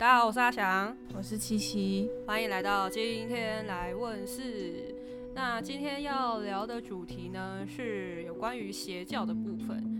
大家好，我是阿翔，我是七七，欢迎来到今天来问事。那今天要聊的主题呢，是有关于邪教的部分。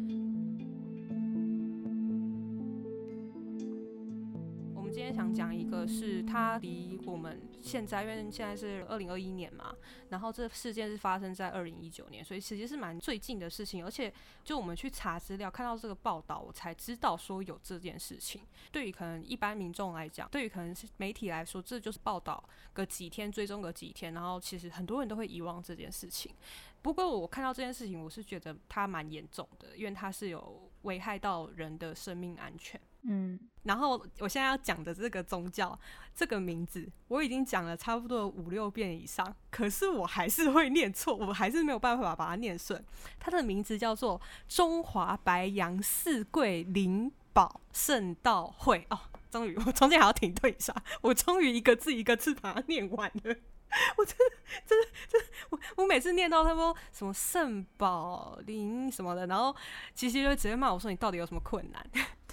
想讲一个，是它离我们现在，因为现在是二零二一年嘛，然后这事件是发生在二零一九年，所以其实是蛮最近的事情。而且，就我们去查资料，看到这个报道，我才知道说有这件事情。对于可能一般民众来讲，对于可能是媒体来说，这就是报道个几天，追踪个几天，然后其实很多人都会遗忘这件事情。不过我看到这件事情，我是觉得它蛮严重的，因为它是有危害到人的生命安全。嗯，然后我现在要讲的这个宗教这个名字，我已经讲了差不多五六遍以上，可是我还是会念错，我还是没有办法把它念顺。它的名字叫做中华白羊四桂灵宝圣道会哦，终于我中间还要停顿一下，我终于一个字一个字把它念完了。我真的真的真的，我我每次念到他说什么圣宝林什么的，然后其实就直接骂我说你到底有什么困难？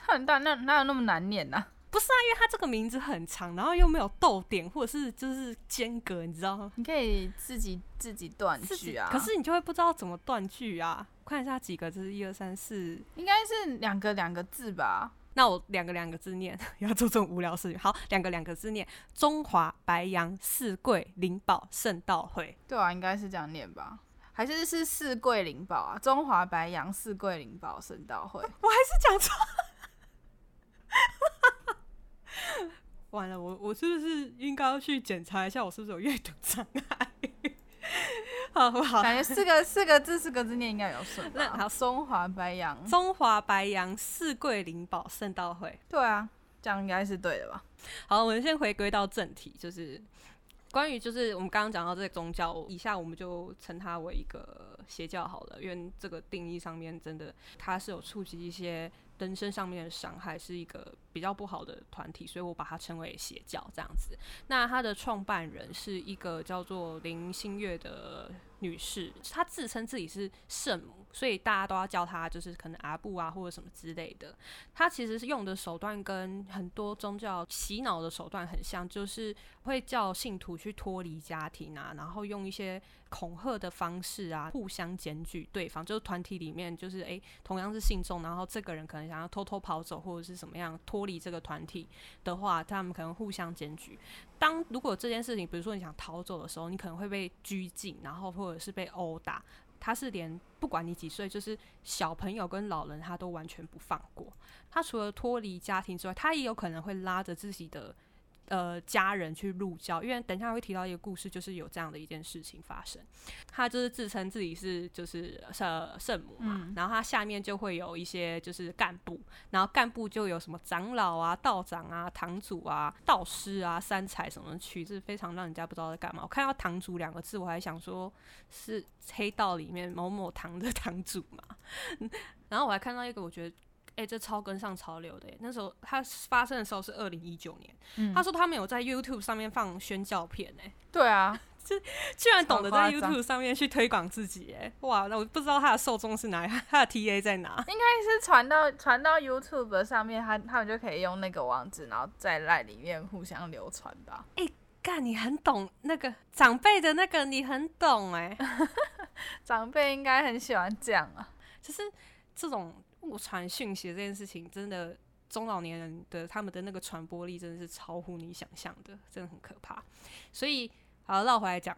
很大，那哪有那么难念呢？不是啊，因为他这个名字很长，然后又没有逗点或者是就是间隔，你知道吗？你可以自己自己断句啊，可是你就会不知道怎么断句啊。看一下几个字，一二三四，应该是两个两个字吧。那我两个两个字念，要做这种无聊事情。好，两个两个字念：中华白羊四桂灵宝圣道会。对啊，应该是这样念吧？还是是四桂灵宝啊？中华白羊四桂灵宝圣道会。我还是讲错。完了，我我是不是应该要去检查一下，我是不是有阅读障碍？好不好？感觉四个四个字四个字念应该有顺。那好，中华白羊，中华白羊四桂灵宝圣道会。对啊，这样应该是对的吧？好，我们先回归到正题，就是关于就是我们刚刚讲到这个宗教，以下我们就称它为一个邪教好了，因为这个定义上面真的它是有触及一些。人身上面的伤害是一个比较不好的团体，所以我把它称为邪教这样子。那它的创办人是一个叫做林心月的女士，她自称自己是圣母，所以大家都要叫她就是可能阿布啊或者什么之类的。她其实是用的手段跟很多宗教洗脑的手段很像，就是会叫信徒去脱离家庭啊，然后用一些恐吓的方式啊，互相检举对方。就是团体里面就是诶，同样是信众，然后这个人可能。想要偷偷跑走或者是什么样脱离这个团体的话，他们可能互相检举。当如果这件事情，比如说你想逃走的时候，你可能会被拘禁，然后或者是被殴打。他是连不管你几岁，就是小朋友跟老人，他都完全不放过。他除了脱离家庭之外，他也有可能会拉着自己的。呃，家人去入教，因为等一下会提到一个故事，就是有这样的一件事情发生。他就是自称自己是就是圣圣母嘛，然后他下面就会有一些就是干部，然后干部就有什么长老啊、道长啊、堂主啊、道师啊、三才什么曲子，非常让人家不知道在干嘛。我看到堂主两个字，我还想说是黑道里面某某堂的 堂主嘛，然后我还看到一个，我觉得。哎，这超跟上潮流的！那时候他发生的时候是二零一九年，他说他们有在 YouTube 上面放宣教片，哎，对啊，这居然懂得在 YouTube 上面去推广自己，哎，哇，那我不知道他的受众是哪，他的 TA 在哪？应该是传到传到 YouTube 上面，他他们就可以用那个网址，然后在赖里面互相流传吧。哎，干，你很懂那个长辈的那个，你很懂哎，长辈应该很喜欢这样啊，就是这种。误传讯息这件事情，真的中老年人的他们的那个传播力真的是超乎你想象的，真的很可怕。所以，好绕回来讲，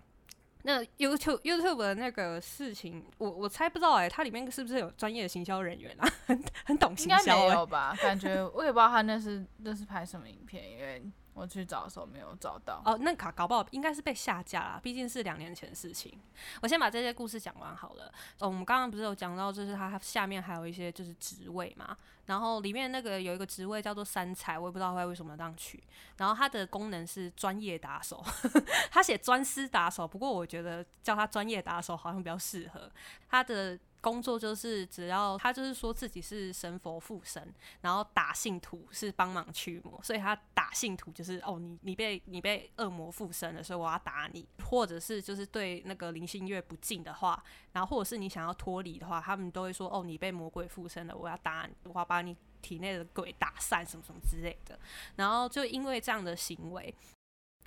那 YouTube YouTube 的那个事情，我我猜不知道哎，它里面是不是有专业的行销人员啊？很很懂行销？没有吧？感觉我也不知道他那是那是拍什么影片，因为。我去找的时候没有找到哦，那卡搞不好应该是被下架了，毕竟是两年前的事情。我先把这些故事讲完好了。哦，我们刚刚不是有讲到，就是它下面还有一些就是职位嘛，然后里面那个有一个职位叫做三才，我也不知道他为什么这样取。然后它的功能是专业打手，他写专司打手，不过我觉得叫他专业打手好像比较适合他的。工作就是只要他就是说自己是神佛附身，然后打信徒是帮忙驱魔，所以他打信徒就是哦你你被你被恶魔附身了，所以我要打你，或者是就是对那个林心月不敬的话，然后或者是你想要脱离的话，他们都会说哦你被魔鬼附身了，我要打你，我要把你体内的鬼打散什么什么之类的。然后就因为这样的行为，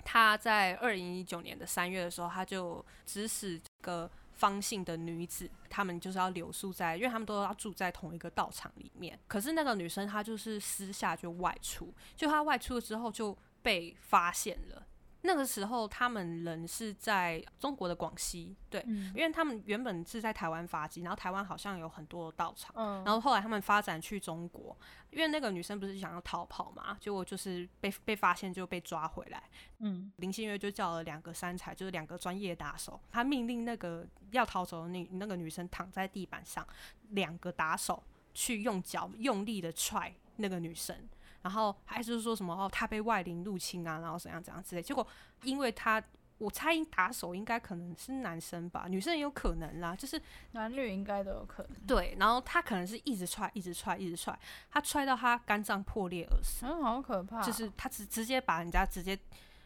他在二零一九年的三月的时候，他就指使这个方姓的女子，她们就是要留宿在，因为她们都要住在同一个道场里面。可是那个女生她就是私下就外出，就她外出了之后就被发现了。那个时候，他们人是在中国的广西，对，因为他们原本是在台湾发迹，然后台湾好像有很多道场，然后后来他们发展去中国，因为那个女生不是想要逃跑嘛，结果就是被被发现就被抓回来。嗯，林心月就叫了两个三才，就是两个专业打手，他命令那个要逃走的那那个女生躺在地板上，两个打手去用脚用力的踹那个女生。然后还是说什么哦，他被外灵入侵啊，然后怎样怎样之类。结果因为他，我猜打手应该可能是男生吧，女生也有可能啦，就是男女应该都有可能。对，然后他可能是一直踹，一直踹，一直踹，他踹到他肝脏破裂而死。嗯，好可怕。就是他直直接把人家直接。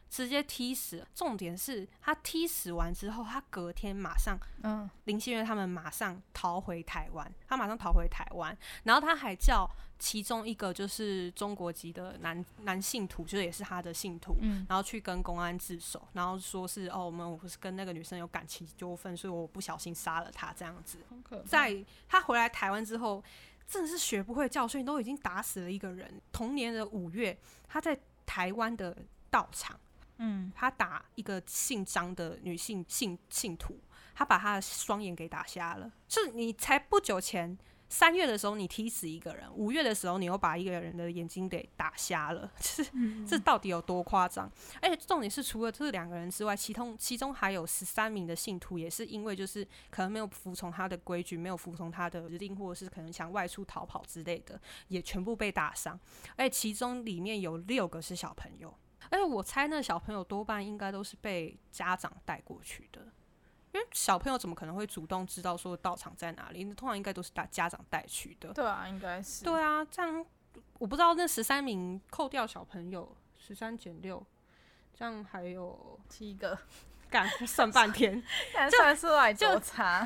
直接踢死，重点是他踢死完之后，他隔天马上，嗯，林心月他们马上逃回台湾，他马上逃回台湾，然后他还叫其中一个就是中国籍的男男信徒，就也是他的信徒，嗯，然后去跟公安自首，然后说是哦，我们我不是跟那个女生有感情纠纷，所以我不小心杀了她这样子。在他回来台湾之后，真的是学不会教训，都已经打死了一个人。同年的五月，他在台湾的道场。嗯，他打一个姓张的女性信信徒，他把他的双眼给打瞎了。是你才不久前三月的时候你踢死一个人，五月的时候你又把一个人的眼睛给打瞎了，是这到底有多夸张？而且重点是，除了这两个人之外，其中其中还有十三名的信徒，也是因为就是可能没有服从他的规矩，没有服从他的指令，或者是可能想外出逃跑之类的，也全部被打伤。而且其中里面有六个是小朋友。而且我猜那小朋友多半应该都是被家长带过去的，因为小朋友怎么可能会主动知道说道场在哪里？通常应该都是大家长带去的。对啊，应该是。对啊，这样我不知道那十三名扣掉小朋友，十三减六，这样还有七个。干算半天，算出来就差，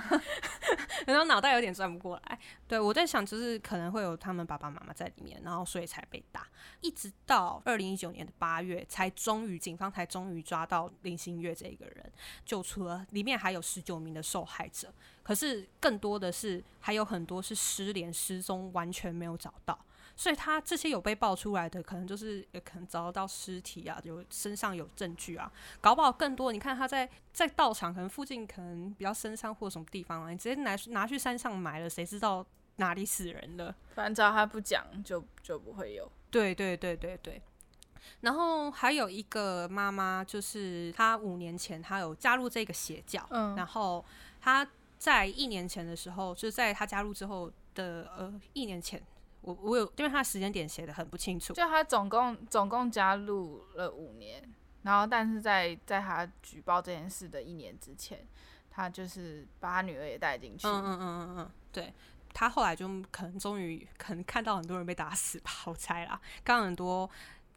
然后脑袋有点转不过来。对我在想，就是可能会有他们爸爸妈妈在里面，然后所以才被打。一直到二零一九年的八月，才终于警方才终于抓到林心月这一个人，救出了里面还有十九名的受害者。可是更多的是还有很多是失联失踪，完全没有找到。所以他这些有被爆出来的，可能就是也可能找得到尸体啊，有身上有证据啊，搞不好更多。你看他在在道场可能附近可能比较深山或什么地方啊，你直接拿拿去山上埋了，谁知道哪里死人了？反正只要他不讲，就就不会有。对对对对对。然后还有一个妈妈，就是她五年前她有加入这个邪教，嗯，然后她在一年前的时候，就是在她加入之后的呃一年前。我我有，因为他时间点写的很不清楚。就他总共总共加入了五年，然后但是在在他举报这件事的一年之前，他就是把他女儿也带进去。嗯嗯嗯嗯嗯，对他后来就可能终于可能看到很多人被打死吧，我猜啦，刚很多。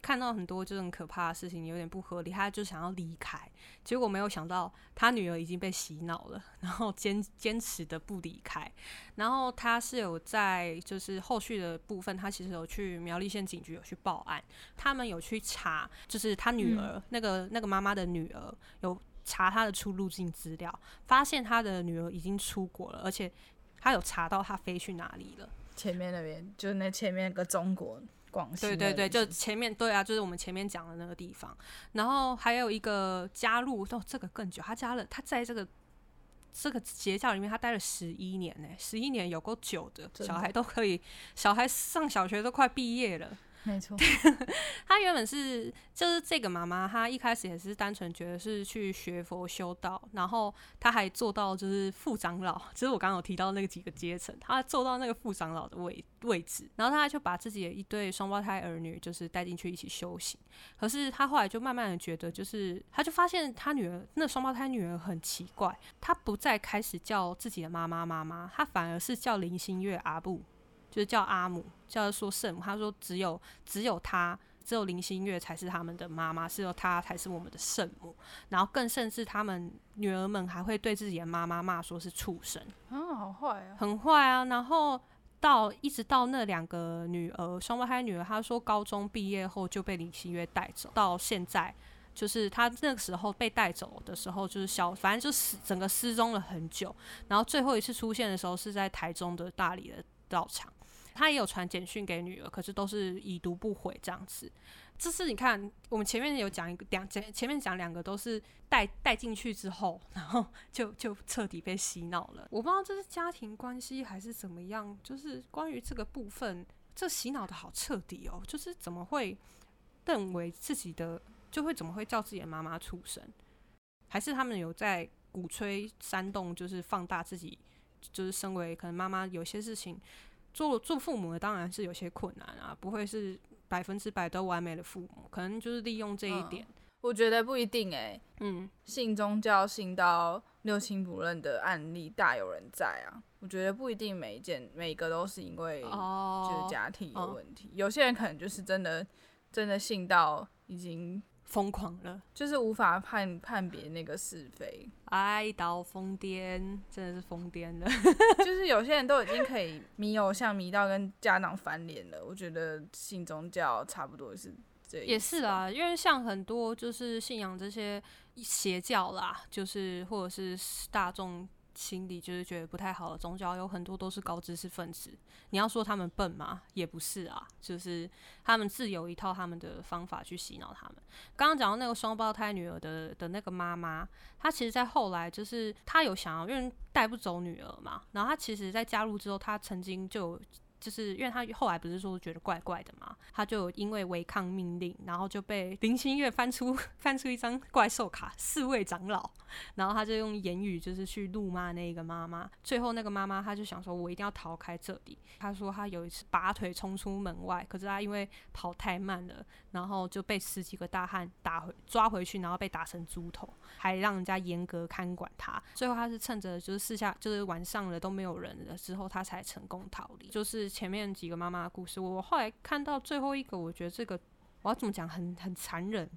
看到很多就很可怕的事情，有点不合理，他就想要离开，结果没有想到他女儿已经被洗脑了，然后坚坚持的不离开，然后他是有在就是后续的部分，他其实有去苗栗县警局有去报案，他们有去查，就是他女儿那个那个妈妈的女儿有查他的出入境资料，发现他的女儿已经出国了，而且他有查到他飞去哪里了，前面那边就是那前面那个中国。对对对，就前面对啊，就是我们前面讲的那个地方。然后还有一个加入，哦，这个更久，他加了，他在这个这个邪教里面，他待了十一年呢，十一年有够久的，小孩都可以，小孩上小学都快毕业了。没错，他原本是就是这个妈妈，她一开始也是单纯觉得是去学佛修道，然后她还做到就是副长老，就是我刚刚有提到那个几个阶层，她做到那个副长老的位位置，然后她就把自己的一对双胞胎儿女就是带进去一起修行。可是她后来就慢慢的觉得，就是她就发现她女儿那双胞胎女儿很奇怪，她不再开始叫自己的妈妈妈妈，她反而是叫林心月阿布。就是叫阿母，叫说圣母。他说只有只有他，只有林心月才是他们的妈妈，只有他才是我们的圣母。然后更甚至，他们女儿们还会对自己的妈妈骂说是畜生。啊，好坏啊，很坏啊。然后到一直到那两个女儿双胞胎女儿，她说高中毕业后就被林心月带走，到现在就是她那个时候被带走的时候，就是小反正就失整个失踪了很久，然后最后一次出现的时候是在台中的大理的道场，他也有传简讯给女儿，可是都是已读不回这样子。这是你看，我们前面有讲一个两前前面讲两个都是带带进去之后，然后 就就彻底被洗脑了。我不知道这是家庭关系还是怎么样，就是关于这个部分，这洗脑的好彻底哦。就是怎么会认为自己的就会怎么会叫自己的妈妈出生，还是他们有在鼓吹煽动，就是放大自己，就是身为可能妈妈有些事情做做父母的当然是有些困难啊，不会是。百分之百都完美的父母，可能就是利用这一点。我觉得不一定哎，嗯，信宗教信到六亲不认的案例大有人在啊。我觉得不一定每一件每个都是因为就是家庭有问题，有些人可能就是真的真的信到已经。疯狂了，就是无法判判别那个是非，爱到疯癫，真的是疯癫了。就是有些人都已经可以迷偶像迷到跟家长翻脸了，我觉得信宗教差不多是这。也是啊，因为像很多就是信仰这些邪教啦，就是或者是大众。心里就是觉得不太好的宗教，有很多都是高知识分子。你要说他们笨吗？也不是啊，就是他们自有一套他们的方法去洗脑他们。刚刚讲到那个双胞胎女儿的的那个妈妈，她其实，在后来就是她有想要，因为带不走女儿嘛，然后她其实，在加入之后，她曾经就。就是因为她后来不是说觉得怪怪的嘛，她就因为违抗命令，然后就被林心月翻出翻出一张怪兽卡，四位长老，然后他就用言语就是去怒骂那个妈妈。最后那个妈妈她就想说，我一定要逃开这里。她说她有一次拔腿冲出门外，可是她因为跑太慢了，然后就被十几个大汉打回抓回去，然后被打成猪头，还让人家严格看管她。最后她是趁着就是四下就是晚上了都没有人了之后，她才成功逃离。就是。前面几个妈妈的故事，我后来看到最后一个，我觉得这个我要怎么讲，很很残忍。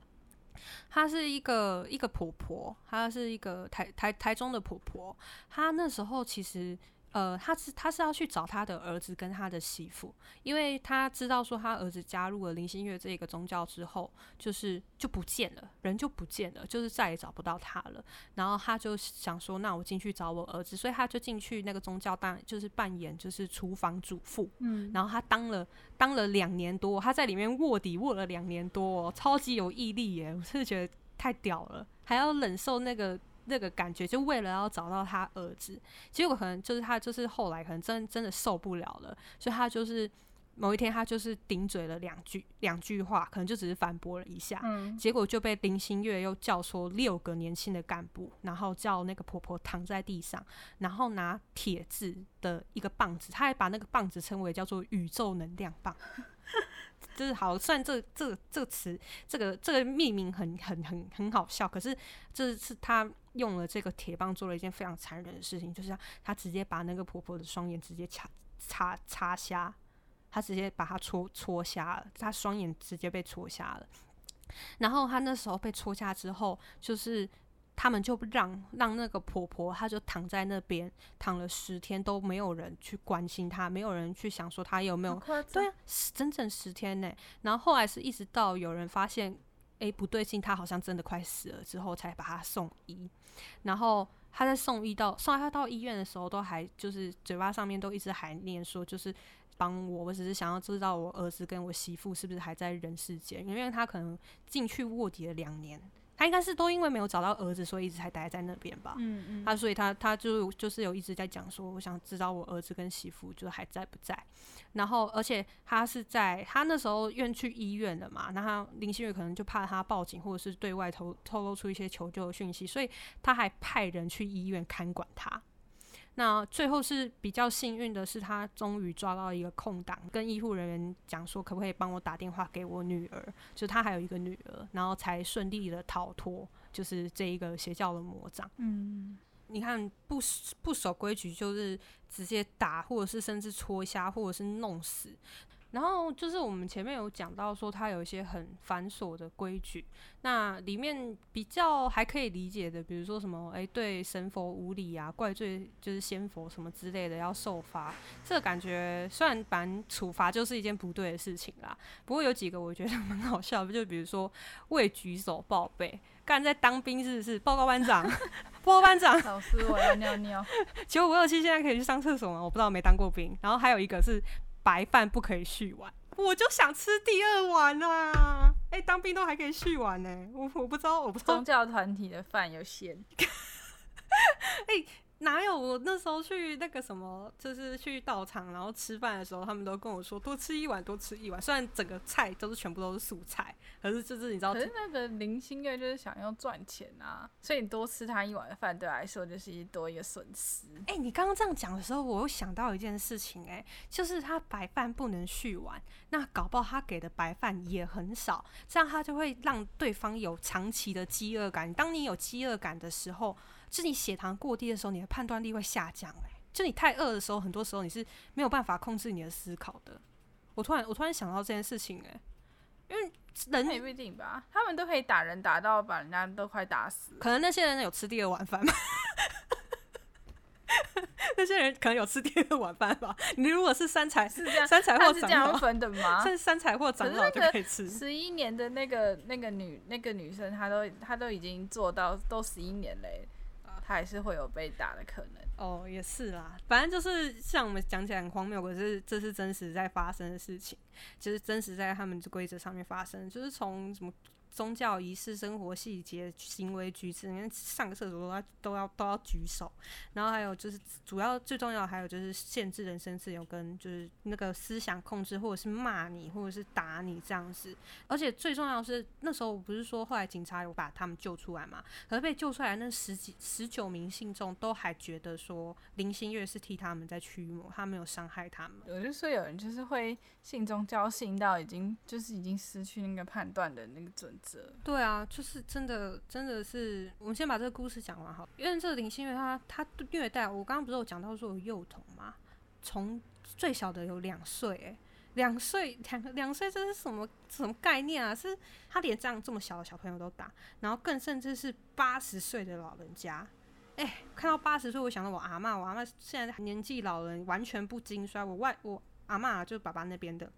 她是一个一个婆婆，她是一个台台台中的婆婆，她那时候其实。呃，他是他是要去找他的儿子跟他的媳妇，因为他知道说他儿子加入了林心月这个宗教之后，就是就不见了，人就不见了，就是再也找不到他了。然后他就想说，那我进去找我儿子，所以他就进去那个宗教当，就是扮演就是厨房主妇。嗯，然后他当了当了两年多，他在里面卧底卧了两年多，超级有毅力耶！我是觉得太屌了，还要忍受那个。那个感觉，就为了要找到他儿子，结果可能就是他，就是后来可能真真的受不了了，所以他就是某一天他就是顶嘴了两句两句话，可能就只是反驳了一下，结果就被林心月又叫说六个年轻的干部，然后叫那个婆婆躺在地上，然后拿铁质的一个棒子，他还把那个棒子称为叫做宇宙能量棒。就是好，虽然这这这个词，这个这个命名很很很很好笑，可是这是他用了这个铁棒做了一件非常残忍的事情，就是他直接把那个婆婆的双眼直接插插插瞎，他直接把她戳戳瞎了，她双眼直接被戳瞎了。然后他那时候被戳瞎之后，就是。他们就让让那个婆婆，她就躺在那边躺了十天，都没有人去关心她，没有人去想说她有没有对啊，整整十天呢。然后后来是一直到有人发现，哎不对劲，她好像真的快死了之后，才把她送医。然后她在送医到送她到医院的时候，都还就是嘴巴上面都一直还念说，就是帮我，我只是想要知道我儿子跟我媳妇是不是还在人世间，因为他可能进去卧底了两年。他应该是都因为没有找到儿子，所以一直才待在那边吧。嗯嗯。他所以他他就就是有一直在讲说，我想知道我儿子跟媳妇就还在不在。然后而且他是在他那时候愿去医院的嘛，那他林心月可能就怕他报警或者是对外透透露出一些求救的讯息，所以他还派人去医院看管他。那最后是比较幸运的是，他终于抓到一个空档，跟医护人员讲说，可不可以帮我打电话给我女儿？就他还有一个女儿，然后才顺利的逃脱，就是这一个邪教的魔掌。嗯，你看不不守规矩，就是直接打，或者是甚至戳瞎，或者是弄死。然后就是我们前面有讲到说，它有一些很繁琐的规矩。那里面比较还可以理解的，比如说什么，哎，对神佛无礼啊，怪罪就是仙佛什么之类的要受罚。这个感觉虽然反处罚就是一件不对的事情啦，不过有几个我觉得蛮好笑，就比如说未举手报备，干在当兵是不是？报告班长，报告班长，老师我要尿尿。九五二七现在可以去上厕所吗？我不知道，没当过兵。然后还有一个是。白饭不可以续碗，我就想吃第二碗啊！哎，当兵都还可以续碗呢，我我不知道，我不知道。宗教团体的饭有限。哎。哪有我那时候去那个什么，就是去道场，然后吃饭的时候，他们都跟我说多吃一碗，多吃一碗。虽然整个菜都是全部都是素菜，可是就是你知道，可是那个林心月就是想要赚钱啊，所以你多吃他一碗饭，对来说就是多一个损失。哎，你刚刚这样讲的时候，我又想到一件事情，哎，就是他白饭不能续碗，那搞不好他给的白饭也很少，这样他就会让对方有长期的饥饿感。当你有饥饿感的时候。是你血糖过低的时候，你的判断力会下降。哎，就你太饿的时候，很多时候你是没有办法控制你的思考的。我突然，我突然想到这件事情，哎，因为人也不一定吧，他们都可以打人，打到把人家都快打死。可能那些人有吃第二碗饭吗？那些人可能有吃第二碗饭吧。你如果是三才，是这样，三才或长老分的吗？是三才或长老就可以吃。十一年的那个那个女那个女生，她都她都已经做到都十一年嘞。他还是会有被打的可能哦，也是啦，反正就是像我们讲起来很荒谬，可是这是真实在发生的事情，就是真实在他们的规则上面发生，就是从什么。宗教仪式、生活细节、行为举止，连上个厕所都要都要都要举手。然后还有就是主要最重要，还有就是限制人身自由跟就是那个思想控制，或者是骂你，或者是打你这样子。而且最重要是，那时候我不是说后来警察有把他们救出来嘛？可是被救出来那十几十九名信众都还觉得说林心月是替他们在驱魔，他没有伤害他们。有就说有人就是会信宗教信到已经就是已经失去那个判断的那个准。对啊，就是真的，真的是。我们先把这个故事讲完好，因为这个林心月她她虐待我，刚刚不是有讲到说有幼童吗？从最小的有两岁，哎，两岁两两岁这是什么什么概念啊？是他连这样这么小的小朋友都打，然后更甚至是八十岁的老人家，哎，看到八十岁，我想到我阿妈，我阿妈现在年纪老人，完全不经衰。我外我阿妈就是爸爸那边的，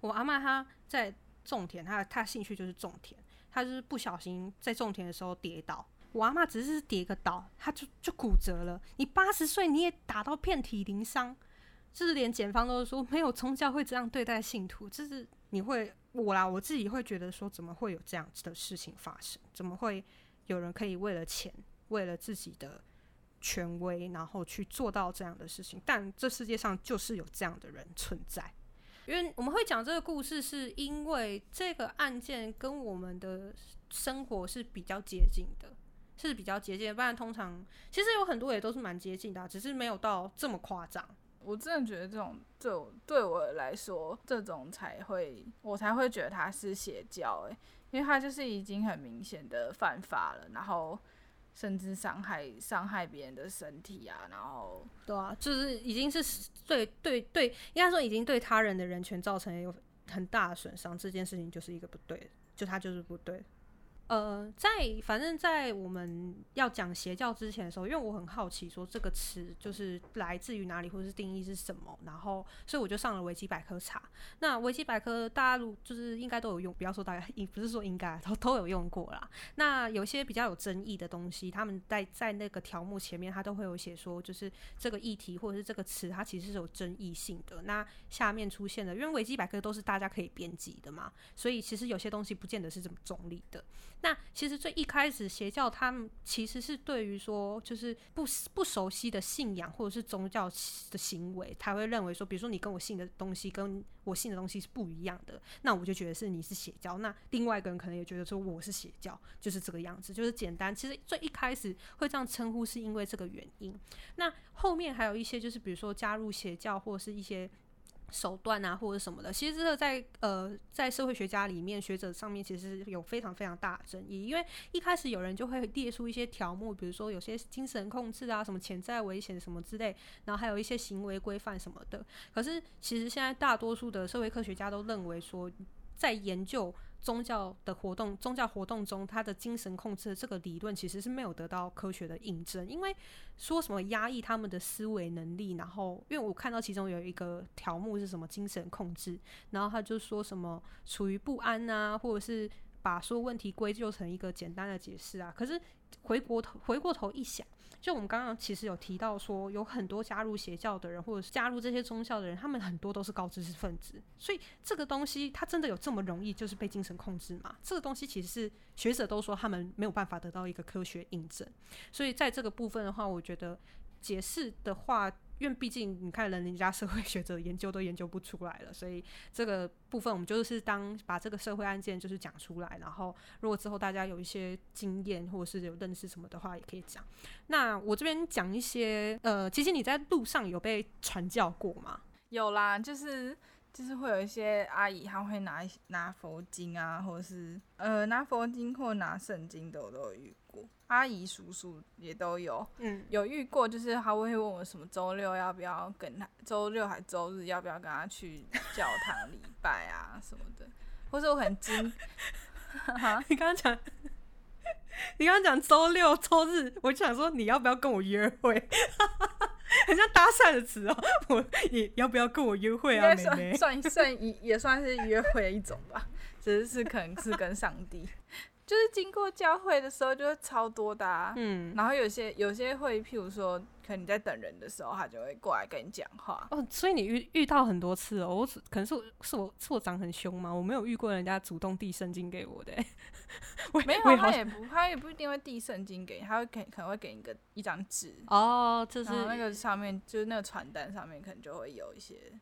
我阿妈她在。种田，他他兴趣就是种田，他就是不小心在种田的时候跌倒，我阿妈只是跌个倒，他就就骨折了。你八十岁你也打到遍体鳞伤，就是连检方都说没有宗教会这样对待信徒，就是你会我啦，我自己会觉得说怎么会有这样子的事情发生？怎么会有人可以为了钱，为了自己的权威，然后去做到这样的事情？但这世界上就是有这样的人存在。因为我们会讲这个故事，是因为这个案件跟我们的生活是比较接近的，是比较接近。不然通常其实有很多也都是蛮接近的，只是没有到这么夸张。我真的觉得这种，这对我来说，这种才会我才会觉得他是邪教诶，因为他就是已经很明显的犯法了，然后。甚至伤害伤害别人的身体啊，然后对啊，就是已经是对对对，应该说已经对他人的人权造成有很大的损伤，这件事情就是一个不对，就他就是不对。呃，在反正，在我们要讲邪教之前的时候，因为我很好奇，说这个词就是来自于哪里，或者是定义是什么，然后，所以我就上了维基百科查。那维基百科大家如就是应该都有用，不要说大家，也不是说应该都都有用过啦。那有些比较有争议的东西，他们在在那个条目前面，他都会有写说，就是这个议题或者是这个词，它其实是有争议性的。那下面出现的，因为维基百科都是大家可以编辑的嘛，所以其实有些东西不见得是这么中立的。那其实最一开始邪教，他们其实是对于说，就是不不熟悉的信仰或者是宗教的行为，他会认为说，比如说你跟我信的东西跟我信的东西是不一样的，那我就觉得是你是邪教。那另外一个人可能也觉得说我是邪教，就是这个样子，就是简单。其实最一开始会这样称呼，是因为这个原因。那后面还有一些就是，比如说加入邪教或者是一些。手段啊，或者什么的，其实这个在呃，在社会学家里面，学者上面其实有非常非常大的争议。因为一开始有人就会列出一些条目，比如说有些精神控制啊，什么潜在危险什么之类，然后还有一些行为规范什么的。可是其实现在大多数的社会科学家都认为说，在研究。宗教的活动，宗教活动中，他的精神控制的这个理论其实是没有得到科学的印证，因为说什么压抑他们的思维能力，然后因为我看到其中有一个条目是什么精神控制，然后他就说什么处于不安啊，或者是把所有问题归咎成一个简单的解释啊，可是回过头回过头一想。就我们刚刚其实有提到说，有很多加入邪教的人，或者是加入这些宗教的人，他们很多都是高知识分子。所以这个东西，它真的有这么容易就是被精神控制吗？这个东西其实是学者都说他们没有办法得到一个科学印证。所以在这个部分的话，我觉得解释的话。因为毕竟你看，人人家社会学者研究都研究不出来了，所以这个部分我们就是当把这个社会案件就是讲出来，然后如果之后大家有一些经验或者是有认识什么的话，也可以讲。那我这边讲一些，呃，其实你在路上有被传教过吗？有啦，就是就是会有一些阿姨，她会拿拿佛经啊，或者是呃拿佛经或拿圣经的，我都有遇过。阿姨、叔叔也都有，嗯，有遇过，就是他会问我什么周六要不要跟他，周六还周日要不要跟他去教堂礼拜啊什么的，或者我很惊，你刚刚讲，你刚刚讲周六周日，我就想说你要不要跟我约会，很像搭讪的词哦，我你要不要跟我约会啊？妹妹，算算也也算是约会的一种吧，只是是可能是跟上帝。就是经过教会的时候，就会超多的，嗯，然后有些有些会，譬如说，可能你在等人的时候，他就会过来跟你讲话。哦，所以你遇遇到很多次哦，我可能是是我是我长很凶吗？我没有遇过人家主动递圣经给我的。没有，他也不他也不一定会递圣经给你，他会给可能会给你个一张纸哦，就是那个上面就是那个传单上面可能就会有一些，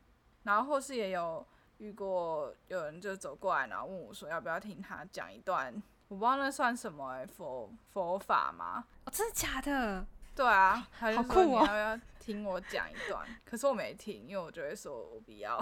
然后或是也有遇过有人就走过来，然后问我说要不要听他讲一段。我不知道那算什么哎，佛佛法吗？哦，真的假的？对啊，好酷哦！要不要听我讲一段？可是我没听，因为我就会说我不要。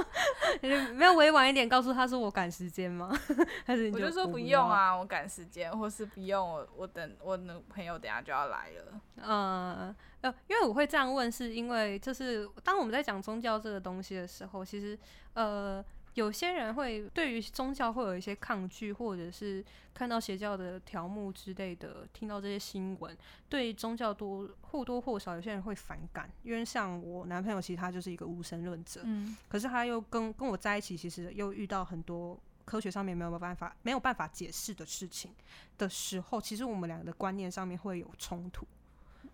没有委婉一点告诉他说我赶时间吗？还是我就说不用啊，我赶时间，或是不用我我等我的朋友等下就要来了。嗯呃，因为我会这样问，是因为就是当我们在讲宗教这个东西的时候，其实呃。有些人会对于宗教会有一些抗拒，或者是看到邪教的条目之类的，听到这些新闻，对宗教多或多或少有些人会反感。因为像我男朋友，其实他就是一个无神论者，嗯，可是他又跟跟我在一起，其实又遇到很多科学上面没有办法没有办法解释的事情的时候，其实我们两个的观念上面会有冲突。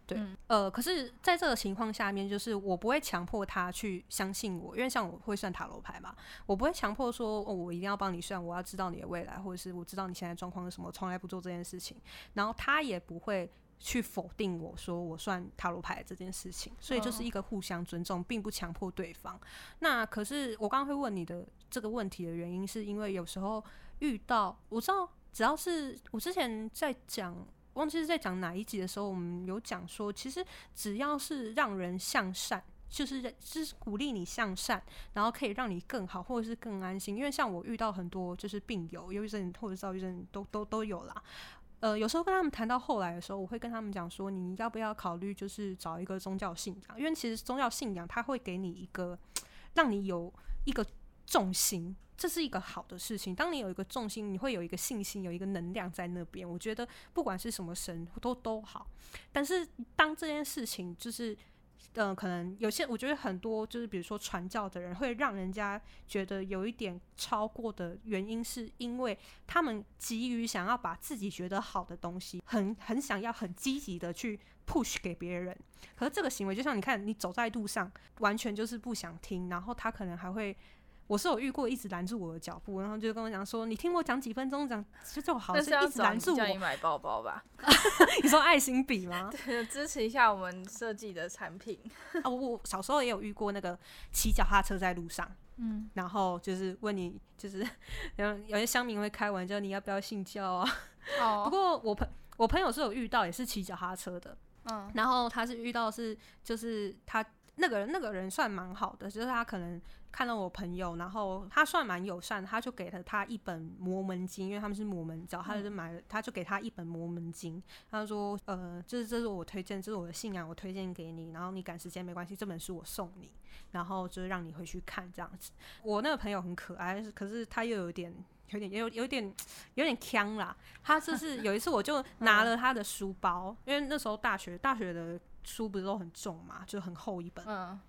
对，呃，可是在这个情况下面，就是我不会强迫他去相信我，因为像我会算塔罗牌嘛，我不会强迫说，哦，我一定要帮你算，我要知道你的未来，或者是我知道你现在状况是什么，从来不做这件事情。然后他也不会去否定我说我算塔罗牌这件事情，所以就是一个互相尊重，并不强迫对方。那可是我刚刚会问你的这个问题的原因，是因为有时候遇到，我知道只要是我之前在讲。忘记是在讲哪一集的时候，我们有讲说，其实只要是让人向善，就是就是鼓励你向善，然后可以让你更好，或者是更安心。因为像我遇到很多就是病友，忧郁症或者躁郁症都都都有啦。呃，有时候跟他们谈到后来的时候，我会跟他们讲说，你要不要考虑就是找一个宗教信仰？因为其实宗教信仰它会给你一个让你有一个重心。这是一个好的事情。当你有一个重心，你会有一个信心，有一个能量在那边。我觉得不管是什么神都都好。但是当这件事情就是，呃，可能有些我觉得很多就是，比如说传教的人会让人家觉得有一点超过的原因，是因为他们急于想要把自己觉得好的东西，很很想要很积极的去 push 给别人。可是这个行为就像你看，你走在路上，完全就是不想听，然后他可能还会。我是有遇过一直拦住我的脚步，然后就跟我讲说：“你听我讲几分钟，讲就就好，是一直拦住我。”叫你买包包吧？你说爱心笔吗？对，支持一下我们设计的产品。啊，我小时候也有遇过那个骑脚踏车在路上，嗯，然后就是问你，就是然后有些乡民会开玩笑，你要不要信教啊？哦。不过我朋我朋友是有遇到，也是骑脚踏车的，嗯，然后他是遇到是就是他。那个人那个人算蛮好的，就是他可能看到我朋友，然后他算蛮友善，他就给了他一本魔门经，因为他们是魔门教，他就买了，他就给他一本魔门经，他说，呃，这是这是我推荐，这是我的信仰，我推荐给你，然后你赶时间没关系，这本书我送你，然后就是让你回去看这样子。我那个朋友很可爱，可是他又有点有点有有点有点呛啦，他就是 有一次我就拿了他的书包，因为那时候大学大学的。书不是都很重嘛，就很厚一本。嗯，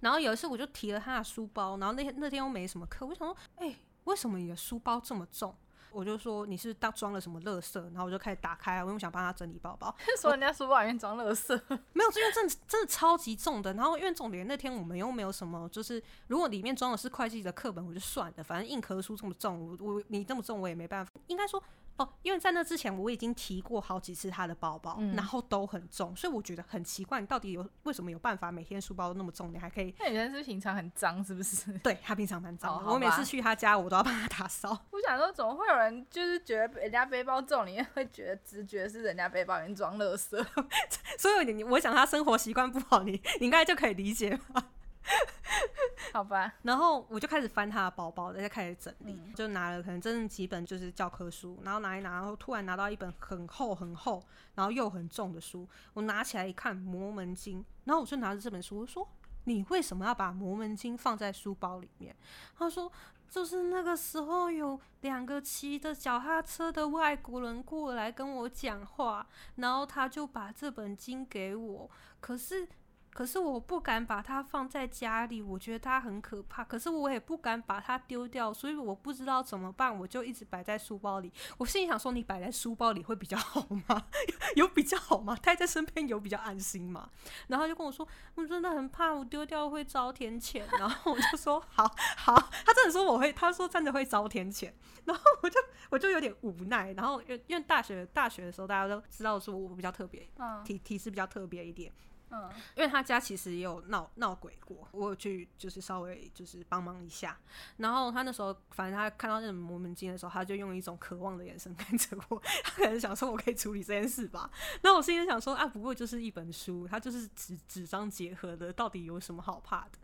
然后有一次我就提了他的书包，然后那天那天又没什么课，我想说，哎，为什么你的书包这么重？我就说你是当装了什么垃圾？然后我就开始打开，我又想帮他整理包包。说人家书包里面装垃圾，没有，因为真的真的超级重的。然后因为重点那天我们又没有什么，就是如果里面装的是会计的课本，我就算了，反正硬壳书这么重，我我你这么重我也没办法。应该说。哦，因为在那之前我已经提过好几次他的包包，然后都很重，所以我觉得很奇怪，你到底有为什么有办法每天书包都那么重，你还可以？那人是平常很脏是不是？对他平常蛮脏，我每次去他家我都要帮他打扫。我想说，怎么会有人就是觉得人家背包重，你会觉得直觉是人家背包里面装垃圾？所以你我想他生活习惯不好，你你应该就可以理解吧。好吧，然后我就开始翻他的包包，再开始整理，就拿了可能真正几本就是教科书，然后拿一拿，然后突然拿到一本很厚很厚，然后又很重的书，我拿起来一看《魔门经》，然后我就拿着这本书，我说：“你为什么要把《魔门经》放在书包里面？”他说：“就是那个时候有两个骑着脚踏车的外国人过来跟我讲话，然后他就把这本经给我，可是。”可是我不敢把它放在家里，我觉得它很可怕。可是我也不敢把它丢掉，所以我不知道怎么办，我就一直摆在书包里。我心里想说，你摆在书包里会比较好吗？有比较好吗？带在身边有比较安心吗？然后就跟我说，我真的很怕我丢掉会遭天谴。然后我就说，好好。他真的说我会，他说真的会遭天谴。然后我就我就有点无奈。然后因因为大学大学的时候，大家都知道说我比较特别，体体质比较特别一点。嗯，因为他家其实也有闹闹鬼过，我有去就是稍微就是帮忙一下。然后他那时候，反正他看到那种魔门经的时候，他就用一种渴望的眼神看着我，他可能想说我可以处理这件事吧。那我心里想说啊，不过就是一本书，它就是纸纸张结合的，到底有什么好怕的？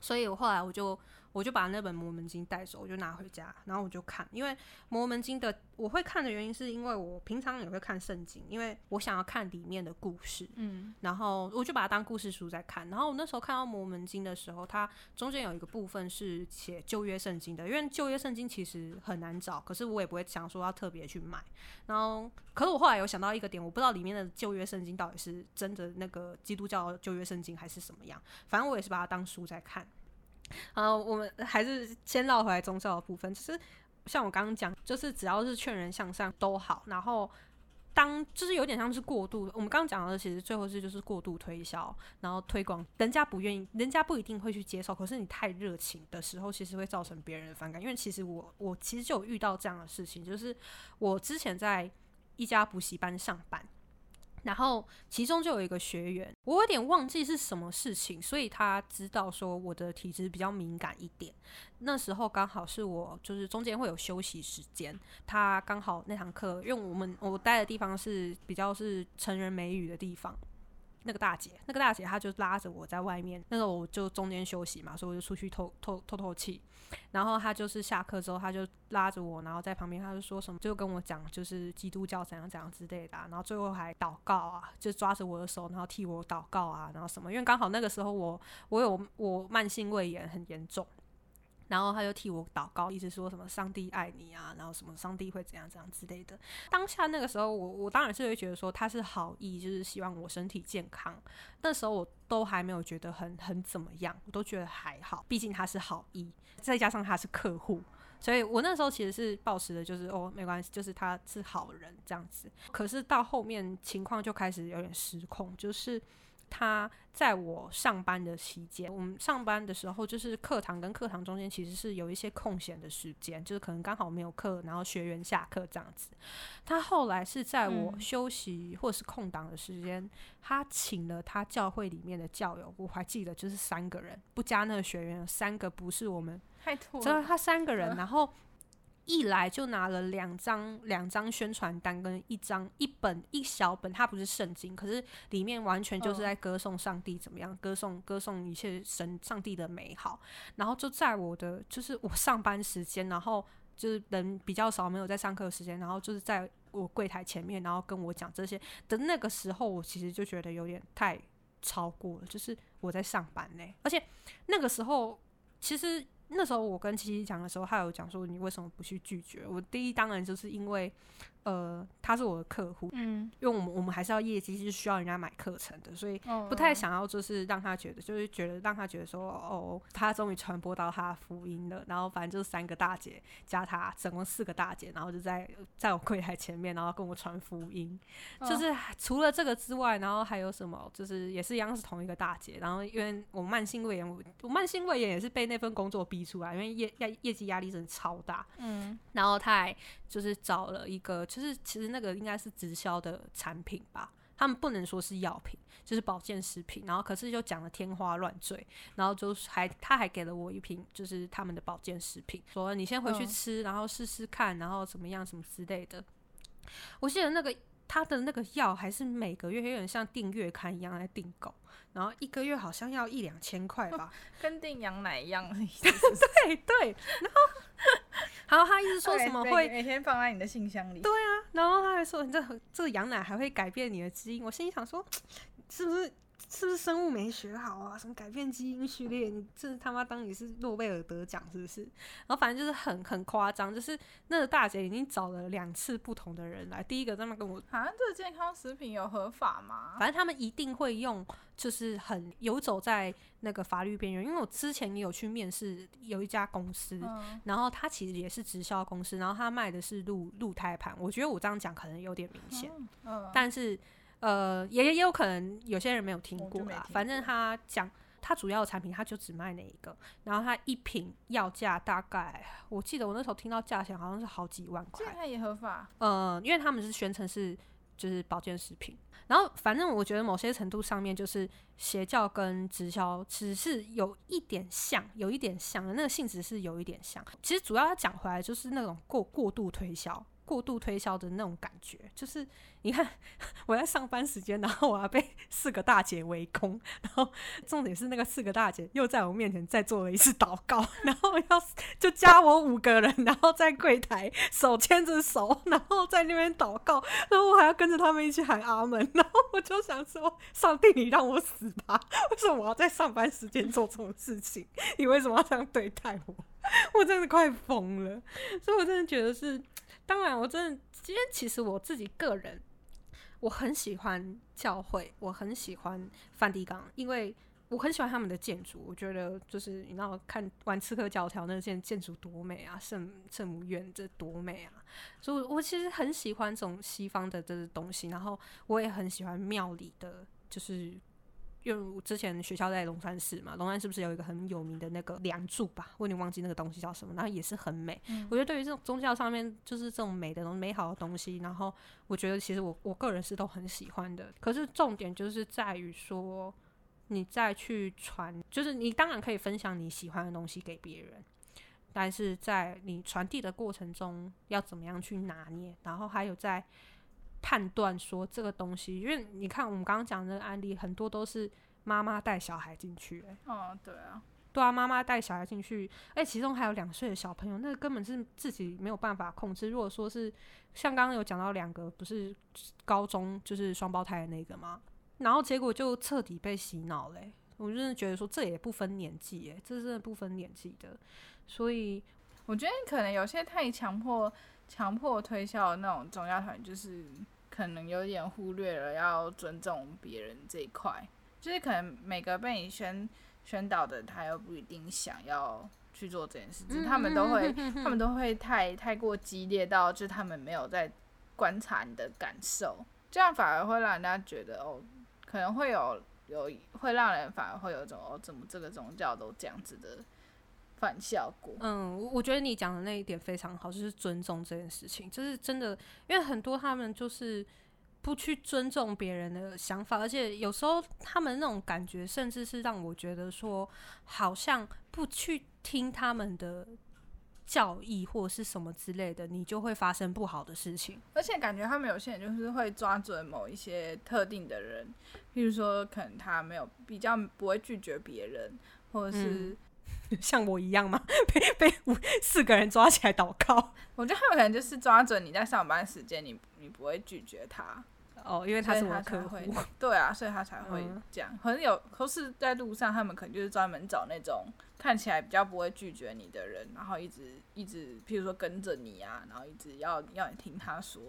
所以我后来我就。我就把那本《魔门经》带走，我就拿回家，然后我就看。因为《魔门经》的我会看的原因，是因为我平常也会看圣经，因为我想要看里面的故事。嗯，然后我就把它当故事书在看。然后我那时候看到《魔门经》的时候，它中间有一个部分是写旧约圣经的，因为旧约圣经其实很难找，可是我也不会想说要特别去买。然后，可是我后来有想到一个点，我不知道里面的旧约圣经到底是真的那个基督教旧约圣经还是什么样，反正我也是把它当书在看。啊，我们还是先绕回来宗教的部分，就是像我刚刚讲，就是只要是劝人向上都好。然后当就是有点像是过度，我们刚刚讲的其实最后是就是过度推销，然后推广，人家不愿意，人家不一定会去接受。可是你太热情的时候，其实会造成别人的反感。因为其实我我其实就有遇到这样的事情，就是我之前在一家补习班上班。然后其中就有一个学员，我有点忘记是什么事情，所以他知道说我的体质比较敏感一点。那时候刚好是我就是中间会有休息时间，他刚好那堂课，因为我们我待的地方是比较是成人美语的地方。那个大姐，那个大姐，她就拉着我在外面，那时候我就中间休息嘛，所以我就出去透透透透气。然后她就是下课之后，她就拉着我，然后在旁边，她就说什么，就跟我讲，就是基督教怎样怎样之类的。然后最后还祷告啊，就抓着我的手，然后替我祷告啊，然后什么，因为刚好那个时候我我有我慢性胃炎很严重。然后他就替我祷告，一直说什么上帝爱你啊，然后什么上帝会怎样怎样之类的。当下那个时候，我我当然是会觉得说他是好意，就是希望我身体健康。那时候我都还没有觉得很很怎么样，我都觉得还好，毕竟他是好意，再加上他是客户，所以我那时候其实是抱持的就是哦没关系，就是他是好人这样子。可是到后面情况就开始有点失控，就是。他在我上班的期间，我们上班的时候，就是课堂跟课堂中间其实是有一些空闲的时间，就是可能刚好没有课，然后学员下课这样子。他后来是在我休息或是空档的时间，他请了他教会里面的教友，我还记得就是三个人，不加那个学员，三个不是我们，太多，他三个人，然后一来就拿了两张两张宣传单跟一张一本一小本，它不是圣经，可是里面完全就是在歌颂上帝怎么样，歌颂歌颂一切神上帝的美好。然后就在我的就是我上班时间，然后就是人比较少，没有在上课时间，然后就是在我柜台前面，然后跟我讲这些的那个时候，我其实就觉得有点太超过了，就是我在上班呢，而且那个时候其实。那时候我跟七七讲的时候，他有讲说你为什么不去拒绝我？第一当然就是因为。呃，他是我的客户，嗯，因为我们我们还是要业绩，是需要人家买课程的，所以不太想要就是让他觉得，就是觉得让他觉得说，哦，他终于传播到他的福音了。然后反正就是三个大姐加他，总共四个大姐，然后就在在我柜台前面，然后跟我传福音。就是除了这个之外，然后还有什么？就是也是一样是同一个大姐。然后因为我慢性胃炎，我慢性胃炎也是被那份工作逼出来，因为业业业绩压力真的超大。嗯，然后他还就是找了一个。就是其实那个应该是直销的产品吧，他们不能说是药品，就是保健食品。然后可是就讲的天花乱坠，然后就还他还给了我一瓶就是他们的保健食品，说你先回去吃，然后试试看，然后怎么样什么之类的。我记得那个他的那个药还是每个月有点像订阅刊一样来订购，然后一个月好像要一两千块吧，跟订羊奶一样。对对，然后。然后他一直说什么会每天放在你的信箱里？对啊，然后他还说你这这个羊奶还会改变你的基因。我心里想说，是不是是不是生物没学好啊？什么改变基因序列？你这他妈当你是诺贝尔得奖是不是？然后反正就是很很夸张，就是那个大姐已经找了两次不同的人来，第一个在那跟我，好像这个健康食品有合法吗？反正他们一定会用。就是很游走在那个法律边缘，因为我之前也有去面试，有一家公司，然后他其实也是直销公司，然后他卖的是鹿鹿胎盘。我觉得我这样讲可能有点明显，但是呃，也也有可能有些人没有听过啦。反正他讲他主要的产品，他就只卖那一个，然后他一瓶要价大概，我记得我那时候听到价钱好像是好几万块，这也合法。嗯，因为他们是宣称是就是保健食品。然后，反正我觉得某些程度上面，就是邪教跟直销只是有一点像，有一点像的那个性质是有一点像。其实主要要讲回来，就是那种过过度推销。过度推销的那种感觉，就是你看 我在上班时间，然后我要被 四个大姐围攻，然后重点是那个四个大姐又在我面前再做了一次祷告，然后要就加我五个人，然后在柜台手牵着手，然后在那边祷告，然后我还要跟着他们一起喊阿门，然后我就想说，上帝你让我死吧，为什么我要在上班时间做这种事情？你为什么要这样对待我？我真的快疯了，所以我真的觉得是。当然，我真的今天其实我自己个人，我很喜欢教会，我很喜欢梵蒂冈，因为我很喜欢他们的建筑。我觉得就是你知道看玩刺客教条那件建筑多美啊，圣圣母院这多美啊，所以我其实很喜欢这种西方的这东西。然后我也很喜欢庙里的就是。因为我之前学校在龙山寺嘛，龙山是不是有一个很有名的那个梁柱吧？我有点忘记那个东西叫什么，然后也是很美。我觉得对于这种宗教上面，就是这种美的、美好的东西，然后我觉得其实我我个人是都很喜欢的。可是重点就是在于说，你再去传，就是你当然可以分享你喜欢的东西给别人，但是在你传递的过程中，要怎么样去拿捏？然后还有在。判断说这个东西，因为你看我们刚刚讲那个案例，很多都是妈妈带小孩进去，哎，哦，对啊，对啊，妈妈带小孩进去，哎，其中还有两岁的小朋友，那根本是自己没有办法控制。如果说是像刚刚有讲到两个不是高中就是双胞胎的那个吗？然后结果就彻底被洗脑嘞，我真的觉得说这也不分年纪，哎，这真的不分年纪的，所以我觉得可能有些太强迫、强迫推销的那种宗教团，就是。可能有点忽略了要尊重别人这一块，就是可能每个被你宣宣导的，他又不一定想要去做这件事，情，他们都会，他们都会太太过激烈到，就他们没有在观察你的感受，这样反而会让人家觉得哦，可能会有有会让人反而会有种哦，怎么这个宗教都这样子的。反效果。嗯，我觉得你讲的那一点非常好，就是尊重这件事情，就是真的，因为很多他们就是不去尊重别人的想法，而且有时候他们那种感觉，甚至是让我觉得说，好像不去听他们的教义或是什么之类的，你就会发生不好的事情。而且感觉他们有些人就是会抓准某一些特定的人，譬如说可能他没有比较不会拒绝别人，或者是 像我一样吗？被被五四个人抓起来祷告？我觉得他们可能就是抓准你在上班时间，你你不会拒绝他。哦，因为他是我客户，对啊，所以他才会这样。可能有，可是在路上，他们可能就是专门找那种看起来比较不会拒绝你的人，然后一直一直，譬如说跟着你啊，然后一直要要你听他说，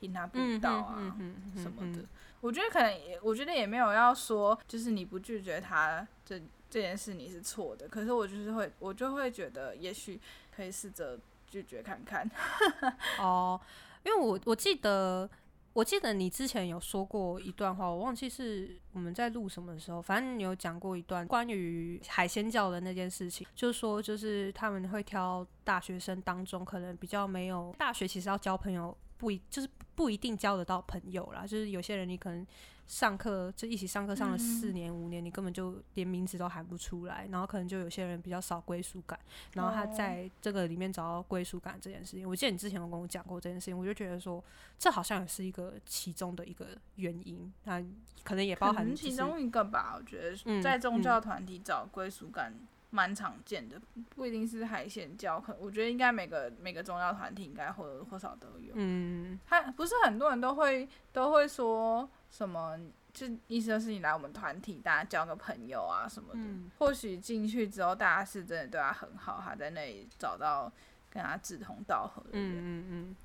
听他布道啊什么的。我觉得可能也，我觉得也没有要说，就是你不拒绝他这这件事你是错的。可是我就是会，我就会觉得，也许可以试着拒绝看看。哦，因为我我记得。我记得你之前有说过一段话，我忘记是我们在录什么的时候，反正你有讲过一段关于海鲜教的那件事情，就是说，就是他们会挑大学生当中可能比较没有大学，其实要交朋友不一，就是不一定交得到朋友啦，就是有些人你可能。上课就一起上课上了四年五年，你根本就连名字都喊不出来，然后可能就有些人比较少归属感，然后他在这个里面找到归属感这件事情，我记得你之前有跟我讲过这件事情，我就觉得说这好像也是一个其中的一个原因，那可能也包含其中一个吧。我觉得在宗教团体找归属感蛮常见的，不一定是海鲜教，可我觉得应该每个每个宗教团体应该或多或少都有。嗯，他不是很多人都会都会说。什么？就意思就是你来我们团体，大家交个朋友啊什么的。或许进去之后，大家是真的对他很好，他在那里找到跟他志同道合的人。嗯嗯嗯。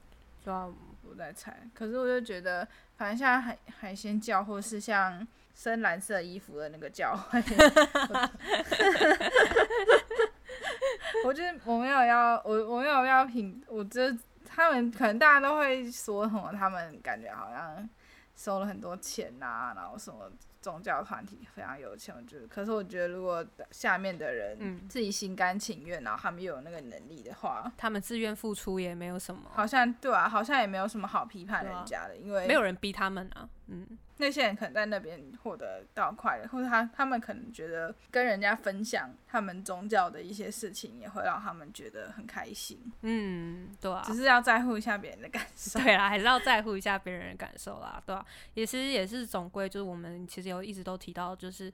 主要我在猜，可是我就觉得，反正像海海鲜教，或是像深蓝色衣服的那个教会，我觉得我没有要我我没有要评，我觉得他们可能大家都会说什么，他们感觉好像。收了很多钱呐，然后什么宗教团体非常有钱，我觉得。可是我觉得，如果下面的人自己心甘情愿，然后他们又有那个能力的话，他们自愿付出也没有什么。好像对啊，好像也没有什么好批判人家的，因为没有人逼他们啊。嗯。那些人可能在那边获得到快乐，或者他他们可能觉得跟人家分享他们宗教的一些事情，也会让他们觉得很开心。嗯，对啊，只是要在乎一下别人的感受。对啦，还是要在乎一下别人的感受啦，对啊？也其实也是总归，就是我们其实有一直都提到，就是。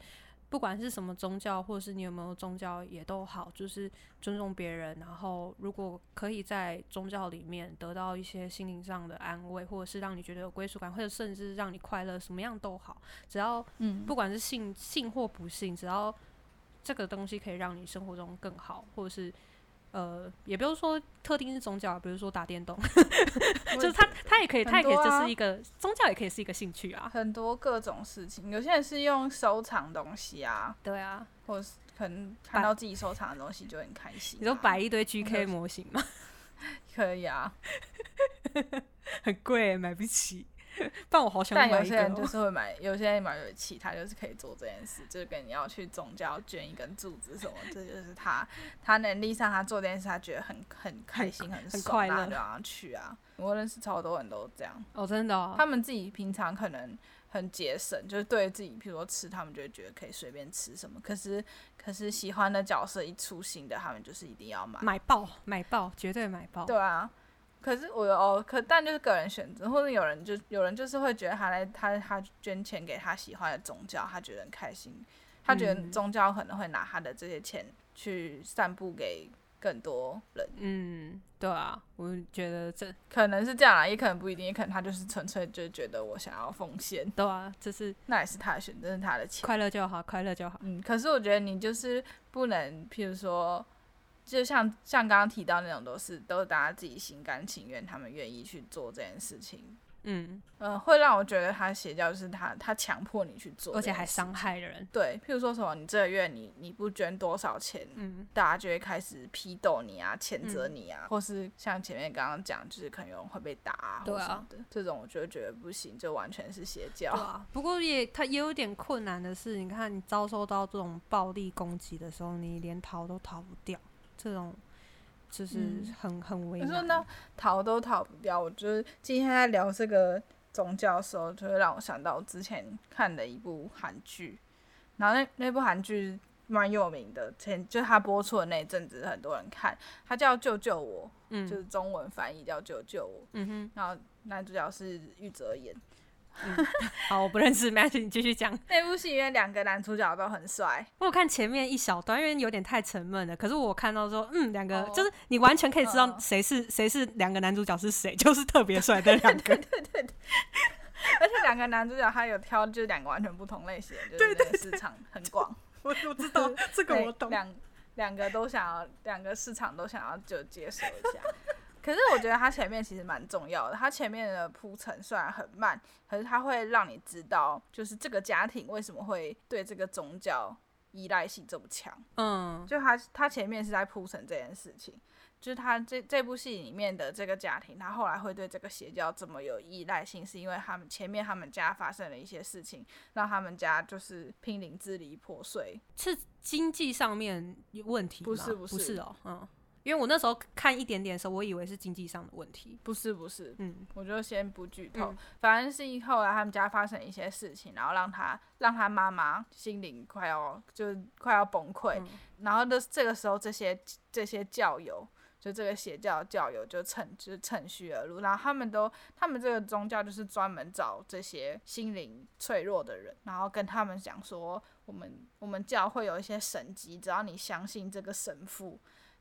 不管是什么宗教，或者是你有没有宗教也都好，就是尊重别人。然后，如果可以在宗教里面得到一些心灵上的安慰，或者是让你觉得有归属感，或者甚至让你快乐，什么样都好。只要，嗯，不管是信信或不信，只要这个东西可以让你生活中更好，或者是。呃，也不用说特定是宗教，比如说打电动，就是他他也可以，他也可以就是一个宗教，也可以是一个兴趣啊。很多各种事情，有些人是用收藏东西啊，对啊，或是可能看到自己收藏的东西就很开心。你都摆一堆 GK 模型吗？可以啊，很贵，买不起。但我好想买但有些人就是会买，有些人买有其他就是可以做这件事，就是跟你要去宗教捐一根柱子什么，这就是他他能力上他做这件事，他觉得很很开心很很快乐，就让他去啊。我认识超多人都这样哦，真的哦，他们自己平常可能很节省，就是对自己，比如说吃，他们就会觉得可以随便吃什么。可是可是喜欢的角色一出新的，他们就是一定要买买爆买爆，绝对买爆。对啊。可是我哦，可但就是个人选择，或者有人就有人就是会觉得他来他他捐钱给他喜欢的宗教，他觉得很开心，他觉得宗教可能会拿他的这些钱去散布给更多人。嗯，对啊，我觉得这可能是这样啊，也可能不一定，也可能他就是纯粹就觉得我想要奉献。对啊，这是那也是他的选择，是他的钱，快乐就好，快乐就好。嗯，可是我觉得你就是不能，譬如说。就像像刚刚提到那种，都是都是大家自己心甘情愿，他们愿意去做这件事情。嗯嗯，会让我觉得他邪教就是他他强迫你去做，而且还伤害人。对，譬如说什么，你这个月你你不捐多少钱，嗯，大家就会开始批斗你啊，谴责你啊，或是像前面刚刚讲，就是可能有人会被打啊，对啊的这种，我就觉得不行，就完全是邪教。啊，不过也他也有点困难的是，你看你遭受到这种暴力攻击的时候，你连逃都逃不掉。这种就是很很危难。说呢，逃都逃不掉。我觉得今天在聊这个宗教的时候，就会让我想到之前看的一部韩剧，然后那那部韩剧蛮有名的，前就他播出的那一阵子，很多人看。他叫《救救我》，嗯，就是中文翻译叫《救救我》。嗯哼，然后男主角是玉泽演。好，我不认识 Matthew，你继续讲。那部戏因为两个男主角都很帅。我看前面一小段，因为有点太沉闷了。可是我看到说，嗯，两个就是你完全可以知道谁是谁是两个男主角是谁，就是特别帅的两个。对 对对。而且两个男主角他有挑，就是两个完全不同类型，就是市场很广。我我知道这个我懂。两两个都想要，两个市场都想要就接受一下。可是我觉得他前面其实蛮重要的，他前面的铺陈虽然很慢，可是他会让你知道，就是这个家庭为什么会对这个宗教依赖性这么强。嗯，就他他前面是在铺陈这件事情。就是他这这部戏里面的这个家庭，他后来会对这个邪教这么有依赖性，是因为他们前面他们家发生了一些事情，让他们家就是濒临支离破碎。是经济上面有问题不是不是哦，嗯，因为我那时候看一点点的时候，我以为是经济上的问题。不是不是，嗯，我就先不剧透。反正是后来他们家发生一些事情，然后让他让他妈妈心灵快要就是快要崩溃，然后的这个时候，这些这些教友。就这个邪教教友就趁就是趁虚而入，然后他们都他们这个宗教就是专门找这些心灵脆弱的人，然后跟他们讲说，我们我们教会有一些神迹，只要你相信这个神父，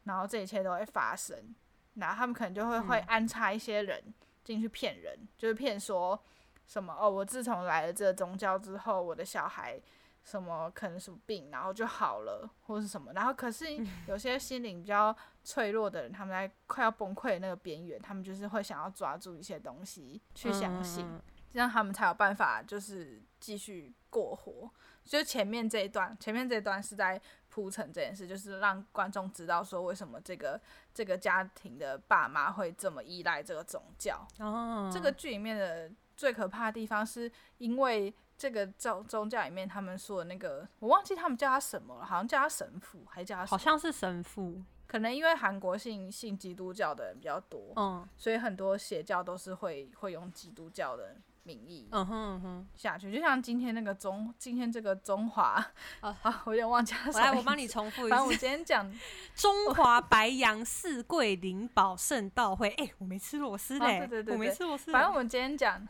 然后这一切都会发生。然后他们可能就会会安插一些人进去骗人，就是骗说什么哦，我自从来了这个宗教之后，我的小孩。什么可能什么病，然后就好了，或者是什么，然后可是有些心灵比较脆弱的人，他们在快要崩溃的那个边缘，他们就是会想要抓住一些东西去相信，这样他们才有办法就是继续过活。就前面这一段，前面这一段是在铺陈这件事，就是让观众知道说为什么这个这个家庭的爸妈会这么依赖这个宗教。哦，这个剧里面的最可怕的地方是因为。这个宗宗教里面，他们说的那个，我忘记他们叫他什么了，好像叫他神父，还叫他好像是神父。可能因为韩国信信基督教的人比较多，嗯，所以很多邪教都是会会用基督教的名义，嗯哼哼下去。就像今天那个中，今天这个中华，啊，我有点忘记了。来，我帮你重复一下。反正我今天讲 中华白羊四桂灵宝圣道会。哎，我没吃螺丝嘞，对对对，我没吃螺丝。反正我们今天讲。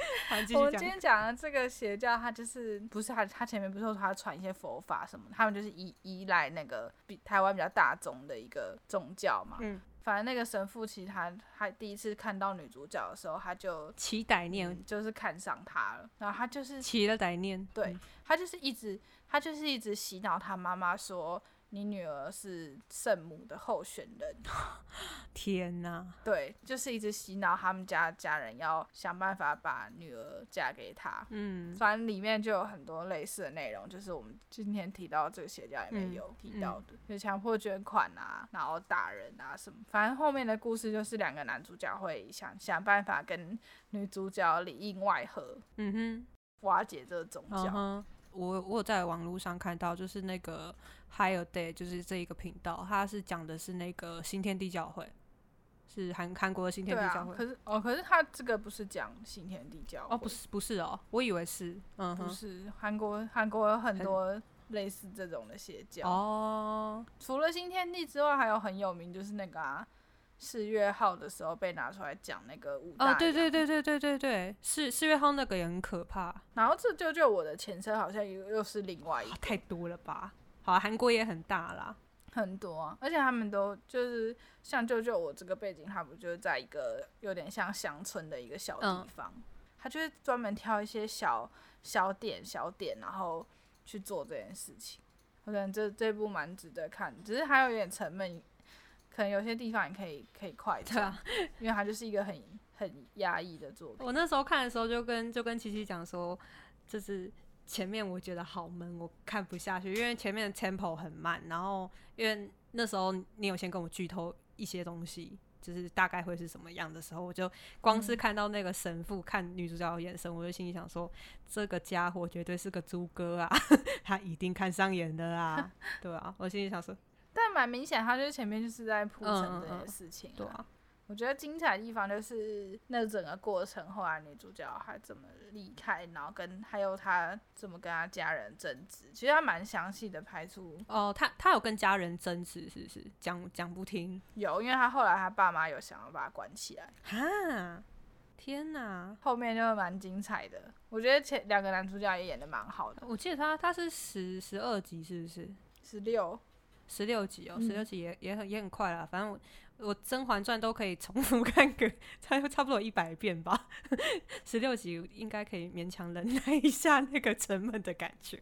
我们今天讲的这个邪教，他就是不是他，他前面不是说他传一些佛法什么，他们就是依依赖那个比台湾比较大宗的一个宗教嘛。嗯，反正那个神父其实他他第一次看到女主角的时候，他就起歹念，就是看上她了。然后他就是起了歹念，对他就是一直他就是一直洗脑他妈妈说。你女儿是圣母的候选人，天哪！对，就是一直洗脑他们家家人要想办法把女儿嫁给他。嗯，反正里面就有很多类似的内容，就是我们今天提到这个邪教里面有提到的，就强迫捐款啊，然后打人啊什么。反正后面的故事就是两个男主角会想想办法跟女主角里应外合，嗯哼，瓦解这个宗教。我我有在网络上看到，就是那个 Higher Day，就是这一个频道，它是讲的是那个新天地教会，是韩韩国的新天地教会。可是哦，可是他这个不是讲新天地教哦，不是不是哦，我以为是，嗯，不是韩国韩国有很多类似这种的邪教哦。除了新天地之外，还有很有名就是那个啊。四月号的时候被拿出来讲那个五大，哦，对对对对对对对，四四月号那个也很可怕。然后这就就我的前车好像又又是另外一个，太多了吧？好，韩国也很大啦，很多，啊，而且他们都就是像舅舅我这个背景，他不就是在一个有点像乡村的一个小地方，他就是专门挑一些小小点小点，然后去做这件事情。我感觉这这部蛮值得看，只是还有点沉闷。可能有些地方也可以可以快转，因为它就是一个很很压抑的作品。我那时候看的时候就跟就跟琪琪讲说，就是前面我觉得好闷，我看不下去，因为前面的 tempo 很慢。然后因为那时候你有先跟我剧透一些东西，就是大概会是什么样的时候，我就光是看到那个神父看女主角的眼神，我就心里想说，这个家伙绝对是个猪哥啊，他一定看上眼的啊，对啊，我心里想说。但蛮明显，他就是前面就是在铺陈这些事情。对啊，我觉得精彩的地方就是那整个过程，后来女主角还怎么离开，然后跟还有她怎么跟她家人争执，其实她蛮详细的拍出。哦，她她有跟家人争执，是不是？讲讲不听。有，因为她后来她爸妈有想要把她关起来。哈，天哪！后面就蛮精彩的。我觉得前两个男主角也演的蛮好的。我记得他他是十十二集，是不是？十六，十六集哦，十六集也也很也很快啦，反正我。我《甄嬛传》都可以重复 看个差差不多一百遍吧，十六集应该可以勉强忍耐一下那个沉闷的感觉。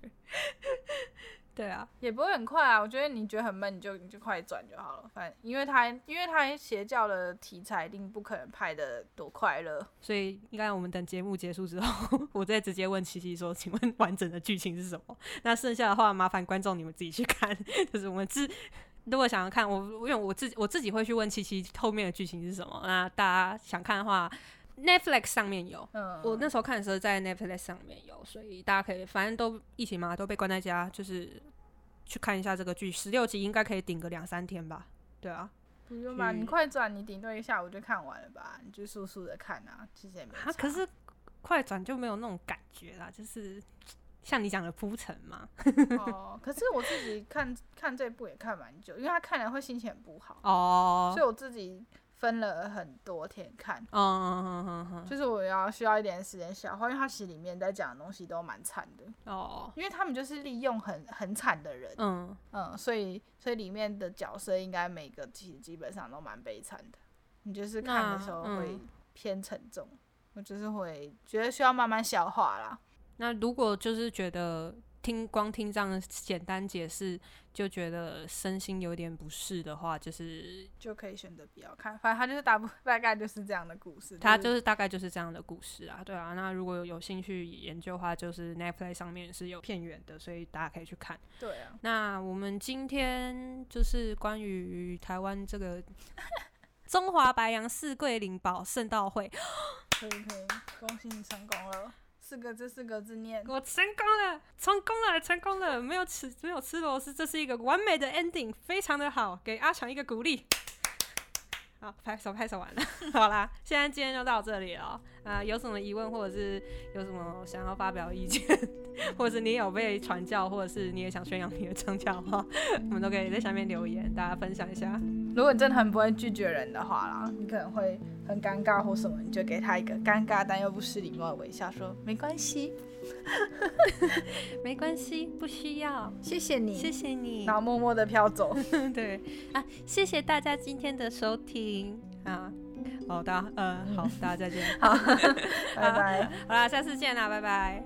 对啊，也不会很快啊。我觉得你觉得很闷，你就你就快转就好了。反正因为他因为他邪教的题材一定不可能拍的多快乐，所以应该我们等节目结束之后，我再直接问七七说：“请问完整的剧情是什么？”那剩下的话，麻烦观众你们自己去看。就是我们自。如果想要看我，因为我自我自己会去问七七后面的剧情是什么。那大家想看的话，Netflix 上面有。嗯。我那时候看的时候在 Netflix 上面有，所以大家可以反正都疫情嘛，都被关在家，就是去看一下这个剧。十六集应该可以顶个两三天吧？对啊。不用吧？你快转，你顶多一下午就看完了吧？你就速速的看啊，其实也没。啊，可是快转就没有那种感觉啦，就是。像你讲的铺陈嘛，哦，可是我自己看看这部也看蛮久，因为他看了会心情很不好哦，所以我自己分了很多天看，哦，就是我要需要一点时间消化，因为他其实里面在讲的东西都蛮惨的。哦，因为他们就是利用很很惨的人，嗯。嗯，所以所以里面的角色应该每个其实基本上都蛮悲惨的，你就是看的时候会偏沉重，我就是会觉得需要慢慢消化啦。那如果就是觉得听光听这样简单解释，就觉得身心有点不适的话，就是就可以选择不要看。反正他就是大部 大概就是这样的故事，他就是大概就是这样的故事啊，对啊。那如果有有兴趣研究的话，就是 Netflix 上面是有片源的，所以大家可以去看。对啊。那我们今天就是关于台湾这个 中华白羊四桂林宝圣道会，可以可以，恭喜你成功了。四个字，四个字念。我成功了，成功了，成功了！没有吃，没有吃螺丝，这是一个完美的 ending，非常的好，给阿强一个鼓励。好，拍手，拍手完了。好啦，现在今天就到这里了。啊，有什么疑问，或者是有什么想要发表意见，或者是你有被传教，或者是你也想宣扬你的宗教的话，我们都可以在下面留言，大家分享一下。如果你真的很不会拒绝人的话啦，你可能会很尴尬或什么，你就给他一个尴尬但又不失礼貌的微笑，说没关系。没关系，不需要，谢谢你，谢谢你，然后默默的飘走。对。啊，谢谢大家今天的收听。啊，好的，呃，好，大家再见，好，拜拜，好啦，下次见啦，拜拜。